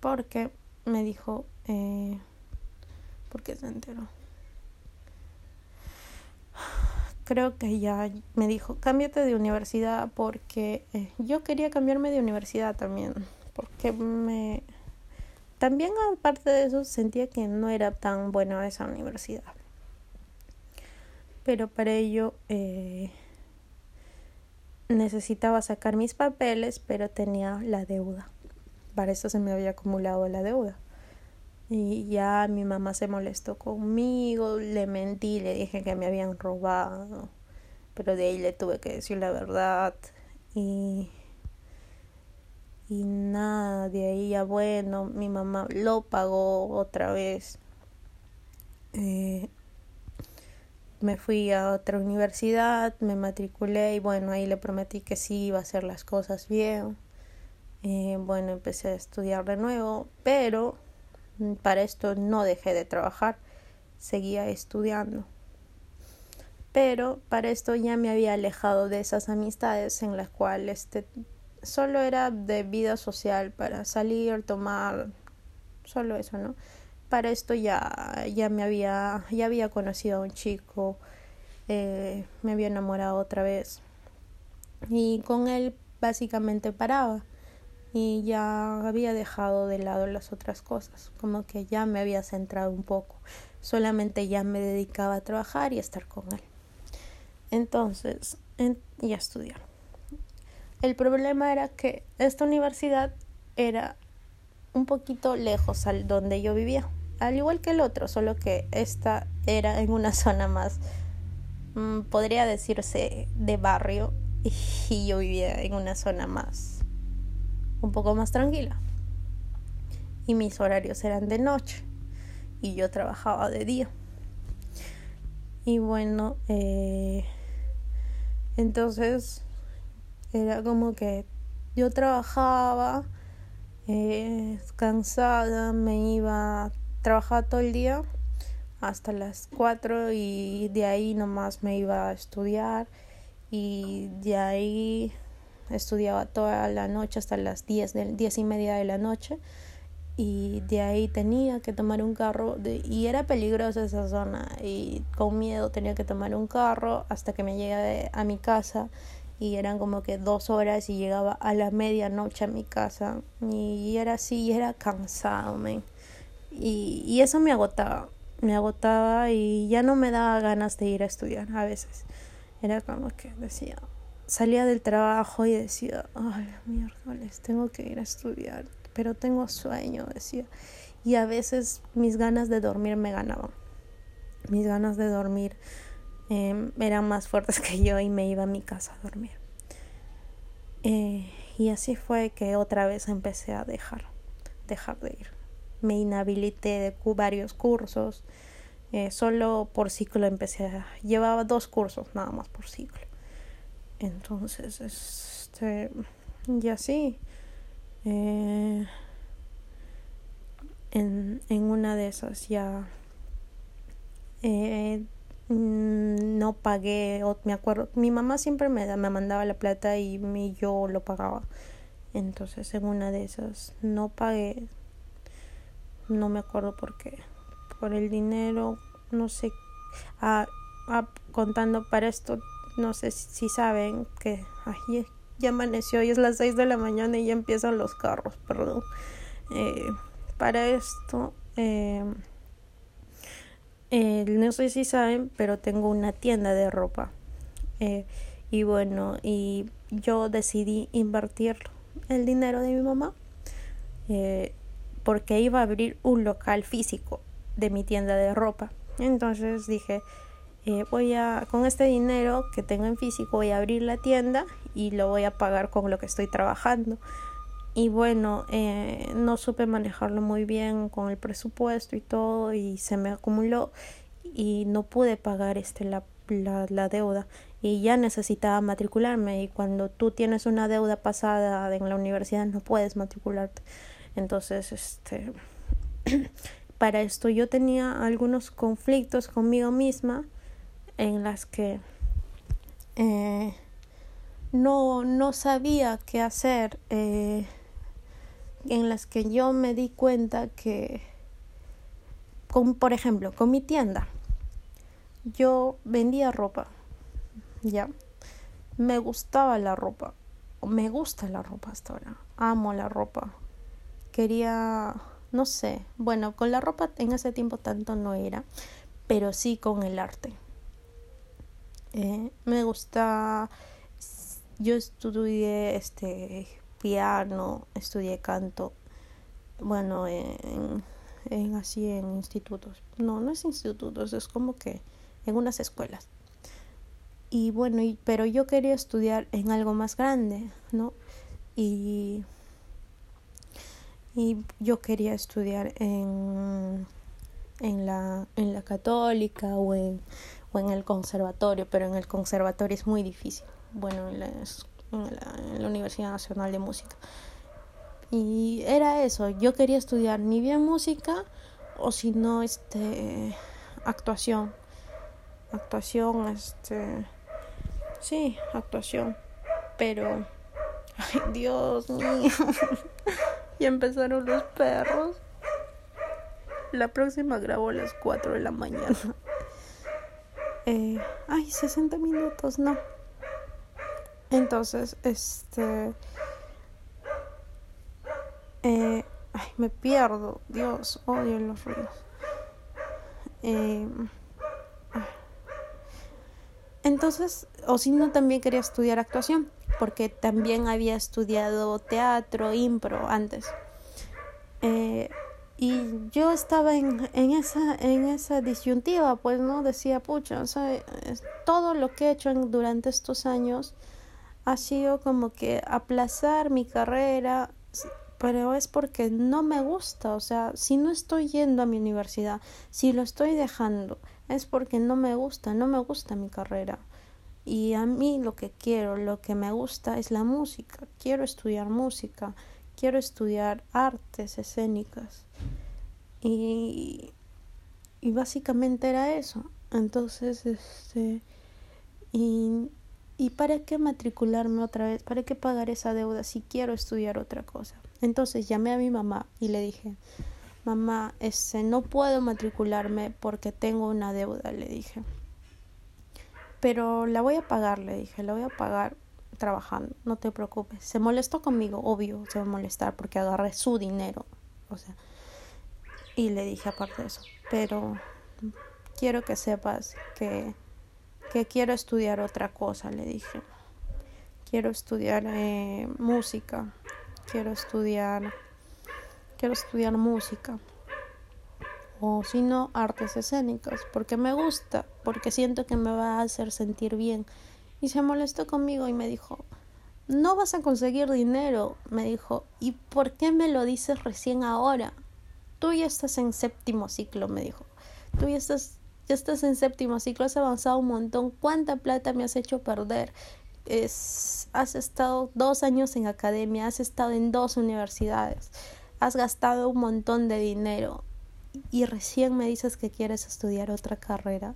porque me dijo, eh, ¿por qué se enteró? Creo que ya me dijo, cámbiate de universidad porque eh, yo quería cambiarme de universidad también, porque me... También aparte de eso sentía que no era tan buena esa universidad pero para ello eh, necesitaba sacar mis papeles, pero tenía la deuda. Para eso se me había acumulado la deuda. Y ya mi mamá se molestó conmigo, le mentí, le dije que me habían robado, pero de ahí le tuve que decir la verdad. Y, y nada, de ahí ya bueno, mi mamá lo pagó otra vez. Eh, me fui a otra universidad, me matriculé y bueno, ahí le prometí que sí iba a hacer las cosas bien. Eh, bueno, empecé a estudiar de nuevo, pero para esto no dejé de trabajar, seguía estudiando. pero para esto ya me había alejado de esas amistades en las cuales este, solo era de vida social para salir, tomar, solo eso, ¿no? Para esto ya, ya me había, ya había conocido a un chico, eh, me había enamorado otra vez y con él básicamente paraba y ya había dejado de lado las otras cosas, como que ya me había centrado un poco, solamente ya me dedicaba a trabajar y a estar con él. Entonces, y a estudiar. El problema era que esta universidad era un poquito lejos al donde yo vivía, al igual que el otro, solo que esta era en una zona más, mm, podría decirse, de barrio y yo vivía en una zona más un poco más tranquila. Y mis horarios eran de noche y yo trabajaba de día. Y bueno, eh, entonces era como que yo trabajaba eh, cansada, me iba, trabajaba todo el día hasta las 4 y de ahí nomás me iba a estudiar y de ahí estudiaba toda la noche hasta las 10, de, y media de la noche y de ahí tenía que tomar un carro y era peligrosa esa zona y con miedo tenía que tomar un carro hasta que me llegué a mi casa y eran como que dos horas y llegaba a la medianoche a mi casa y era así y era cansado y, y eso me agotaba me agotaba y ya no me daba ganas de ir a estudiar a veces era como que decía salía del trabajo y decía, ay, miércoles, tengo que ir a estudiar, pero tengo sueño, decía. Y a veces mis ganas de dormir me ganaban. Mis ganas de dormir em, eran más fuertes que yo y me iba a mi casa a dormir. Eh, y así fue que otra vez empecé a dejar, dejar de ir. Me inhabilité de varios cursos. Eh, solo por ciclo empecé a... Llevaba dos cursos nada más por ciclo entonces, este, y así, eh, en, en una de esas ya eh, no pagué, me acuerdo, mi mamá siempre me, me mandaba la plata y yo lo pagaba. Entonces en una de esas no pagué, no me acuerdo por qué, por el dinero, no sé, ah, ah, contando para esto no sé si saben que ay, ya amaneció y es las 6 de la mañana y ya empiezan los carros, perdón. Eh, para esto, eh, eh, no sé si saben, pero tengo una tienda de ropa. y bueno, y yo decidí invertir el dinero de mi mamá porque iba a abrir un local físico de mi tienda de ropa. Entonces dije, eh, voy a, con este dinero que tengo en físico, voy a abrir la tienda y lo voy a pagar con lo que estoy trabajando. Y bueno, eh, no supe manejarlo muy bien con el presupuesto y todo y se me acumuló y no pude pagar este la, la, la deuda y ya necesitaba matricularme y cuando tú tienes una deuda pasada en la universidad no puedes matricularte. Entonces, este para esto yo tenía algunos conflictos conmigo misma en las que eh, no, no sabía qué hacer, eh, en las que yo me di cuenta que, con, por ejemplo, con mi tienda, yo vendía ropa, ya, me gustaba la ropa, me gusta la ropa hasta ahora, amo la ropa, quería, no sé, bueno, con la ropa en ese tiempo tanto no era, pero sí con el arte. Eh, me gusta, yo estudié este piano, estudié canto, bueno, en, en así en institutos. No, no es institutos, es como que en unas escuelas. Y bueno, y, pero yo quería estudiar en algo más grande, ¿no? Y, y yo quería estudiar en, en, la, en la católica o en, o en el conservatorio, pero en el conservatorio es muy difícil. Bueno, en la, en la, Universidad Nacional de Música. Y era eso, yo quería estudiar ni bien música o si no, este, actuación. actuación, este, sí, actuación, pero, ay Dios mío, ya empezaron los perros. La próxima grabo a las 4 de la mañana. Eh, ay, 60 minutos, no. Entonces, este... Eh, ay, me pierdo. Dios, odio los ruidos. Eh, entonces, o si no, también quería estudiar actuación, porque también había estudiado teatro, impro antes. Eh, y yo estaba en, en, esa, en esa disyuntiva, pues, ¿no? Decía, pucha, o sea, todo lo que he hecho durante estos años ha sido como que aplazar mi carrera, pero es porque no me gusta, o sea, si no estoy yendo a mi universidad, si lo estoy dejando, es porque no me gusta, no me gusta mi carrera. Y a mí lo que quiero, lo que me gusta es la música, quiero estudiar música quiero estudiar artes escénicas. Y, y básicamente era eso. Entonces, este, y, ¿y para qué matricularme otra vez? ¿Para qué pagar esa deuda si quiero estudiar otra cosa? Entonces llamé a mi mamá y le dije, mamá, este, no puedo matricularme porque tengo una deuda, le dije. Pero la voy a pagar, le dije, la voy a pagar trabajando, no te preocupes. Se molestó conmigo, obvio, se va a molestar porque agarré su dinero, o sea, y le dije aparte de eso, pero quiero que sepas que, que quiero estudiar otra cosa, le dije. Quiero estudiar eh, música, quiero estudiar, quiero estudiar música o si no artes escénicas porque me gusta porque siento que me va a hacer sentir bien y se molestó conmigo y me dijo, no vas a conseguir dinero, me dijo, ¿y por qué me lo dices recién ahora? Tú ya estás en séptimo ciclo, me dijo. Tú ya estás, ya estás en séptimo ciclo, has avanzado un montón. ¿Cuánta plata me has hecho perder? Es, has estado dos años en academia, has estado en dos universidades, has gastado un montón de dinero y recién me dices que quieres estudiar otra carrera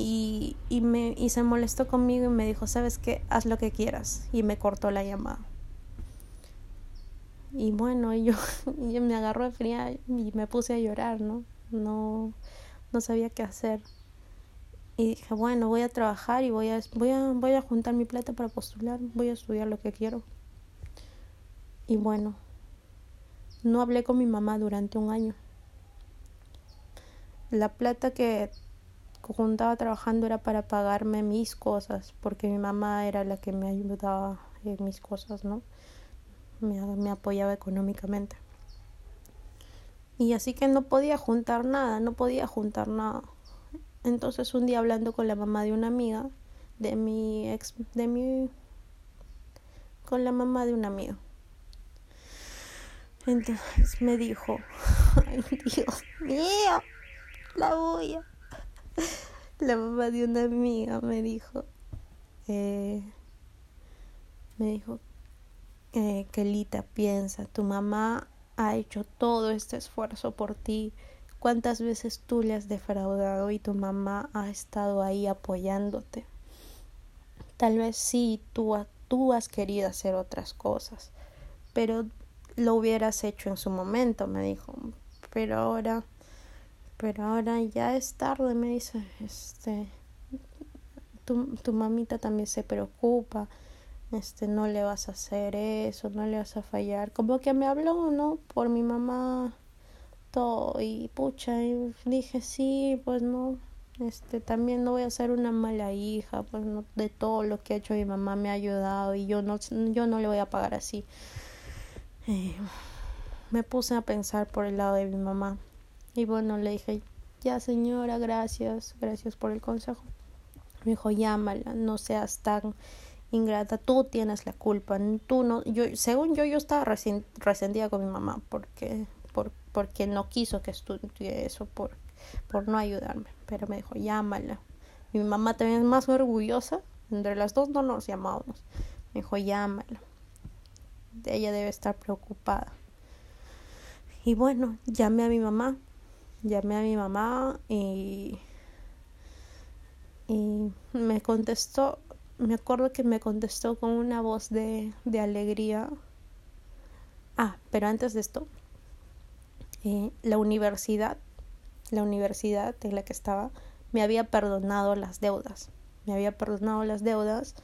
y, y, me, y se molestó conmigo y me dijo, sabes qué, haz lo que quieras. Y me cortó la llamada. Y bueno, yo, yo me agarró de fría y me puse a llorar, ¿no? No, no sabía qué hacer. Y dije, bueno, voy a trabajar y voy a, voy, a, voy a juntar mi plata para postular, voy a estudiar lo que quiero. Y bueno, no hablé con mi mamá durante un año. La plata que cuando estaba trabajando era para pagarme mis cosas, porque mi mamá era la que me ayudaba en mis cosas, ¿no? Me, apoyaba económicamente. Y así que no podía juntar nada, no podía juntar nada. Entonces un día hablando con la mamá de una amiga, de mi ex, de mi, con la mamá de una amiga. Entonces me dijo, ay Dios mío, la voy a la mamá de una amiga me dijo, eh, me dijo, eh, Kelita, piensa, tu mamá ha hecho todo este esfuerzo por ti. ¿Cuántas veces tú le has defraudado y tu mamá ha estado ahí apoyándote? Tal vez sí, tú, tú has querido hacer otras cosas, pero lo hubieras hecho en su momento, me dijo. Pero ahora pero ahora ya es tarde, me dice, este, tu, tu mamita también se preocupa, este, no le vas a hacer eso, no le vas a fallar. Como que me habló, ¿no? Por mi mamá, todo, y pucha, y dije, sí, pues no, este, también no voy a ser una mala hija, pues no, de todo lo que ha hecho mi mamá me ha ayudado y yo no, yo no le voy a pagar así. Eh, me puse a pensar por el lado de mi mamá y bueno, le dije, ya señora, gracias, gracias por el consejo. Me dijo, llámala, no seas tan ingrata, tú tienes la culpa, tú no, yo, según yo, yo estaba resentida con mi mamá porque, por, porque no quiso que estudie eso, por, por no ayudarme, pero me dijo, llámala. Mi mamá también es más orgullosa, entre las dos no nos llamábamos. Me dijo, llámala. Ella debe estar preocupada. Y bueno, llamé a mi mamá, llamé a mi mamá y Y me contestó, me acuerdo que me contestó con una voz de, de alegría. Ah, pero antes de esto, eh, la universidad, la universidad en la que estaba, me había perdonado las deudas. Me había perdonado las deudas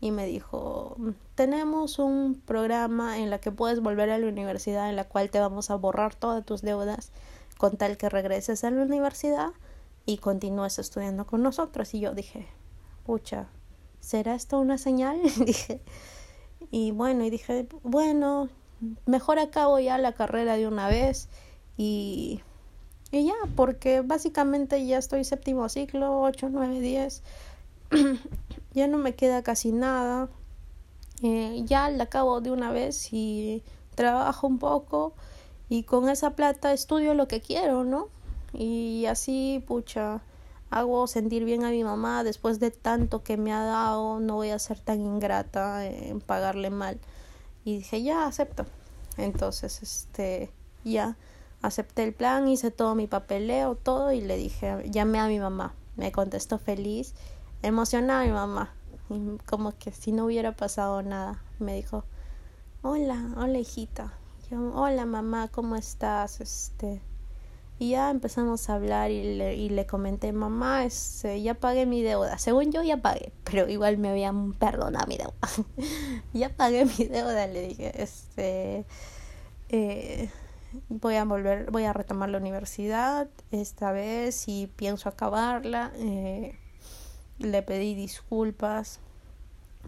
y me dijo, tenemos un programa en la que puedes volver a la universidad en la cual te vamos a borrar todas tus deudas con tal que regreses a la universidad y continúes estudiando con nosotros. Y yo dije, pucha, ¿será esto una señal? dije, y bueno, y dije, bueno, mejor acabo ya la carrera de una vez y, y ya, porque básicamente ya estoy séptimo ciclo, 8, 9, 10 ya no me queda casi nada. Eh, ya la acabo de una vez y trabajo un poco y con esa plata estudio lo que quiero, ¿no? Y así, pucha, hago sentir bien a mi mamá después de tanto que me ha dado, no voy a ser tan ingrata en pagarle mal. Y dije, ya, acepto. Entonces, este, ya, acepté el plan, hice todo mi papeleo, todo y le dije, llamé a mi mamá. Me contestó feliz emocionada mi mamá, como que si no hubiera pasado nada. Me dijo, hola, hola hijita. Hola mamá, ¿cómo estás? Este, y ya empezamos a hablar y le, y le comenté, mamá, este, ya pagué mi deuda. Según yo ya pagué, pero igual me habían perdonado mi deuda. ya pagué mi deuda, le dije, este, eh, voy a volver, voy a retomar la universidad esta vez y pienso acabarla. Eh, le pedí disculpas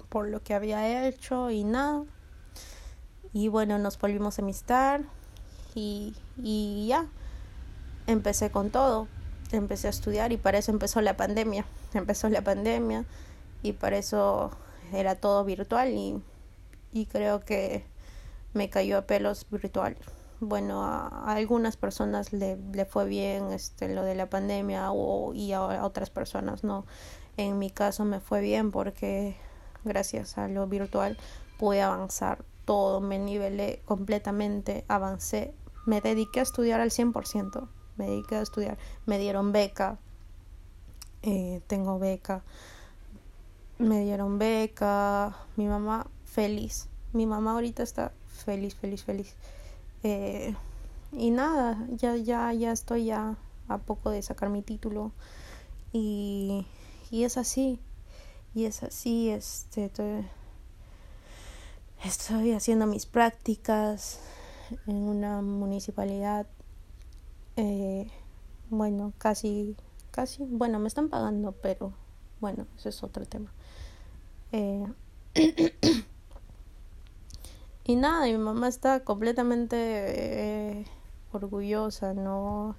por lo que había hecho y nada. Y bueno, nos volvimos a amistar y, y ya, empecé con todo. Empecé a estudiar y para eso empezó la pandemia. Empezó la pandemia y para eso era todo virtual y, y creo que me cayó a pelos virtual. Bueno, a, algunas personas le, le, fue bien este, lo de la pandemia o, y a otras personas no. En mi caso me fue bien porque gracias a lo virtual pude avanzar todo, me nivelé completamente, avancé, me dediqué a estudiar al 100%, me dediqué a estudiar, me dieron beca, eh, tengo beca, me dieron beca, mi mamá feliz, mi mamá ahorita está feliz, feliz, feliz. Eh, y nada, ya, ya, ya estoy ya a poco de sacar mi título y y es así y es así este estoy, haciendo mis prácticas en una municipalidad eh, bueno casi casi bueno me están pagando pero bueno eso es otro tema. Eh, y nada mi mamá está completamente eh, orgullosa no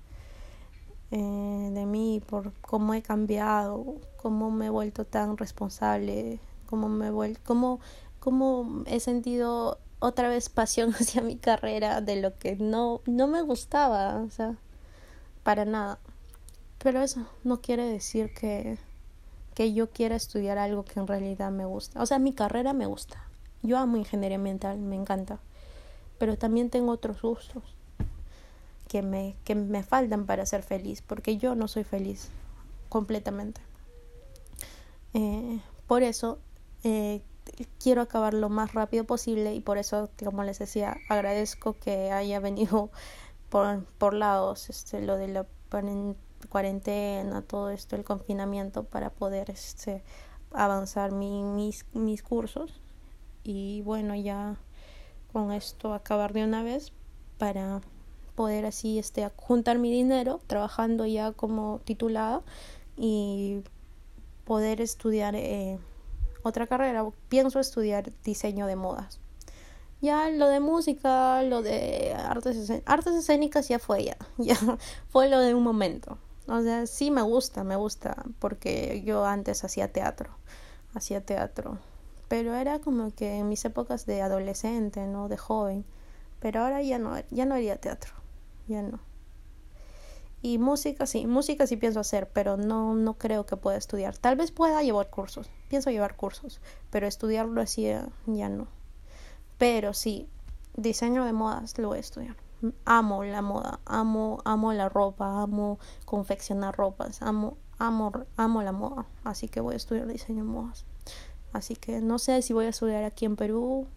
de mí, por cómo he cambiado, cómo me he vuelto tan responsable, cómo me he vuelto, cómo he sentido otra vez pasión hacia mi carrera de lo que no, no me gustaba, o sea, para nada. Pero eso no quiere decir que, que yo quiera estudiar algo que en realidad me gusta. O sea, mi carrera me gusta. Yo amo ingeniería ambiental, me encanta. Pero también tengo otros gustos que me, que me faltan para ser feliz, porque yo no soy feliz completamente. Eh, por eso eh, quiero acabar lo más rápido posible y por eso, como les decía, agradezco que haya venido por, por lados este, lo de la cuarentena, todo esto, el confinamiento, para poder este, avanzar mi, mis, mis cursos. Y bueno, ya con esto acabar de una vez para poder así este, juntar mi dinero trabajando ya como titulada y poder estudiar eh, otra carrera. Pienso estudiar diseño de modas. Ya lo de música, lo de artes, escénicas ya fue ya, ya fue lo de un momento. O sea, sí me gusta, me gusta, porque yo antes hacía teatro, hacía teatro, pero era como que en mis épocas de adolescente, ¿no? De joven, pero ahora ya no, ya no haría teatro ya no. Y música sí, música sí pienso hacer, pero no, no creo que pueda estudiar. Tal vez pueda llevar cursos, pienso llevar cursos, pero estudiarlo así ya no. Pero sí, diseño de modas lo voy a estudiar. Amo la moda, amo, amo la ropa, amo confeccionar ropas, amo, amo, amo la moda, así que voy a estudiar diseño de modas. Así que no sé si voy a estudiar aquí en Perú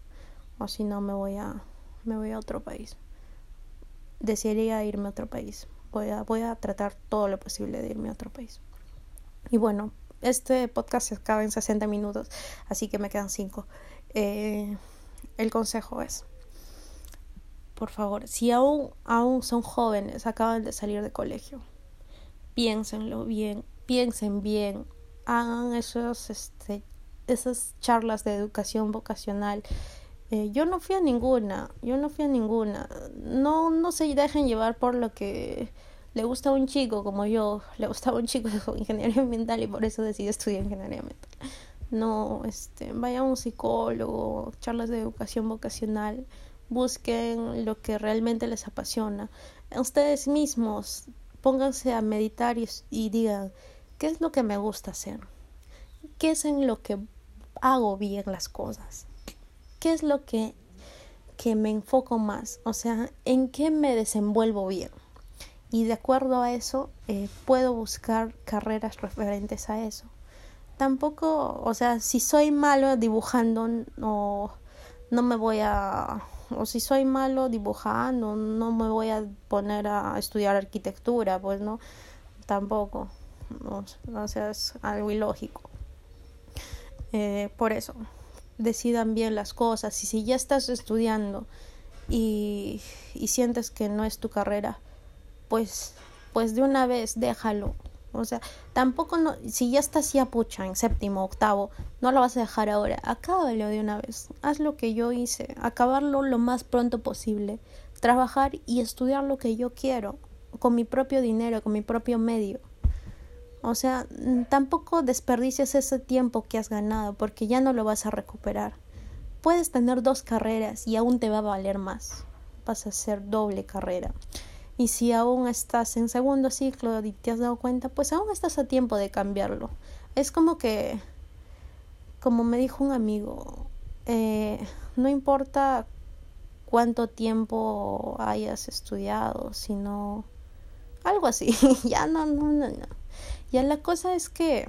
o si no me voy a me voy a otro país. Desearía irme a otro país. Voy a, voy a tratar todo lo posible de irme a otro país. Y bueno, este podcast se acaba en 60 minutos, así que me quedan 5. Eh, el consejo es, por favor, si aún, aún son jóvenes, acaban de salir de colegio, piénsenlo bien, piensen bien, hagan esos, este, esas charlas de educación vocacional. Eh, yo no fui a ninguna, yo no fui a ninguna. No, no se dejen llevar por lo que le gusta a un chico como yo, le gustaba un chico de ingeniería ambiental y por eso decidí estudiar ingeniería ambiental. No, este, vaya a un psicólogo, charlas de educación vocacional, busquen lo que realmente les apasiona. Ustedes mismos pónganse a meditar y, digan, ¿qué es lo que me gusta hacer? ¿Qué es en lo que hago bien las cosas? ¿Qué es lo que, que me enfoco más? O sea, ¿en qué me desenvuelvo bien? Y de acuerdo a eso, eh, puedo buscar carreras referentes a eso. Tampoco, o sea, si soy malo dibujando, no, no me voy a o si soy malo dibujando, no me voy a poner a estudiar arquitectura, pues no, tampoco, no, o sea, es algo ilógico. Eh, por eso, decidan bien las cosas y si ya estás estudiando y, y sientes que no es tu carrera, pues, pues de una vez déjalo, o sea, tampoco no, si ya estás ya pucha en séptimo, octavo, no lo vas a dejar ahora. Acábalo de una vez. Haz lo que yo hice, acabarlo lo más pronto posible. Trabajar y estudiar lo que yo quiero, con mi propio dinero, con mi propio medio. O sea, tampoco desperdicies ese tiempo que has ganado, porque ya no lo vas a recuperar. Puedes tener dos carreras y aún te va a valer más. Vas a hacer doble carrera. Y si aún estás en segundo ciclo y te has dado cuenta, pues aún estás a tiempo de cambiarlo. Es como que, como me dijo un amigo, eh, no importa cuánto tiempo hayas estudiado, sino algo así. ya no, no, no, no. Ya la cosa es que,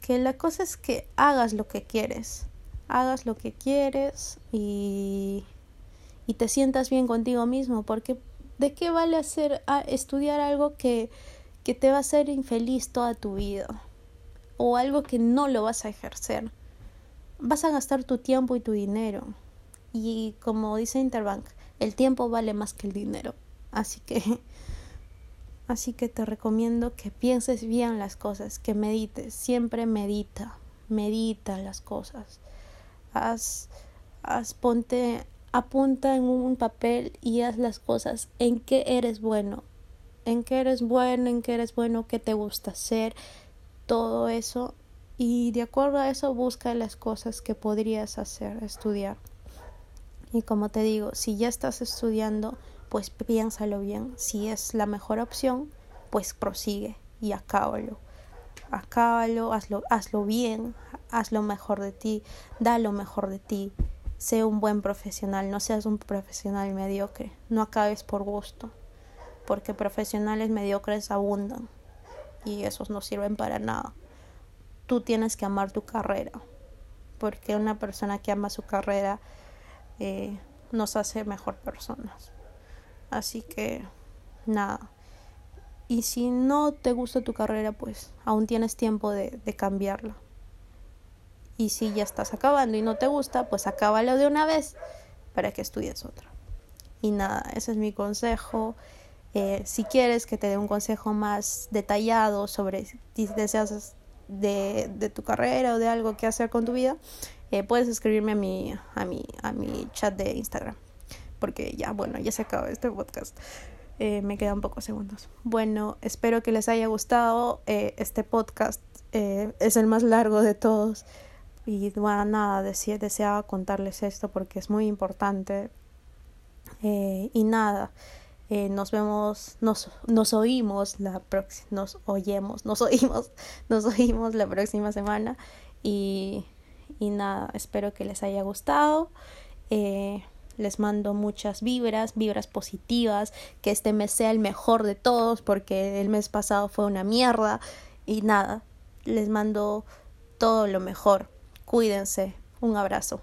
que la cosa es que hagas lo que quieres. Hagas lo que quieres y, y te sientas bien contigo mismo, porque ¿De qué vale hacer estudiar algo que, que te va a hacer infeliz toda tu vida? O algo que no lo vas a ejercer. Vas a gastar tu tiempo y tu dinero. Y como dice Interbank, el tiempo vale más que el dinero. Así que así que te recomiendo que pienses bien las cosas, que medites, siempre medita, medita las cosas. Haz, haz ponte apunta en un papel y haz las cosas. En qué eres bueno, en qué eres bueno, en qué eres bueno, qué te gusta hacer, todo eso. Y de acuerdo a eso busca las cosas que podrías hacer, estudiar. Y como te digo, si ya estás estudiando, pues piénsalo bien. Si es la mejor opción, pues prosigue y acábalo. Acábalo, hazlo, hazlo bien, haz lo mejor de ti, da lo mejor de ti sé un buen profesional, no seas un profesional mediocre, no acabes por gusto, porque profesionales mediocres abundan y esos no sirven para nada. Tú tienes que amar tu carrera, porque una persona que ama su carrera eh, nos hace mejor personas. Así que, nada. Y si no te gusta tu carrera, pues aún tienes tiempo de, de cambiarla. Y si ya estás acabando y no te gusta, pues acábalo de una vez para que estudies otra. Y nada, ese es mi consejo. Eh, si quieres que te dé un consejo más detallado sobre si deseas de, de tu carrera o de algo que hacer con tu vida, eh, puedes escribirme a mi, a, mi, a mi chat de Instagram. Porque ya, bueno, ya se acaba este podcast. Eh, me quedan pocos segundos. Bueno, espero que les haya gustado este podcast. es el más largo de todos. Y bueno, nada, deseaba contarles esto porque es muy importante. Eh, y nada, eh, nos vemos, nos, nos oímos la próxima, nos oyemos, nos oímos, nos oímos la próxima semana. Y, y nada, espero que les haya gustado. Eh, Les mando muchas vibras, vibras positivas, que este mes sea el mejor de todos porque el mes pasado fue una mierda y nada, les mando todo lo mejor. Cuídense. Un abrazo.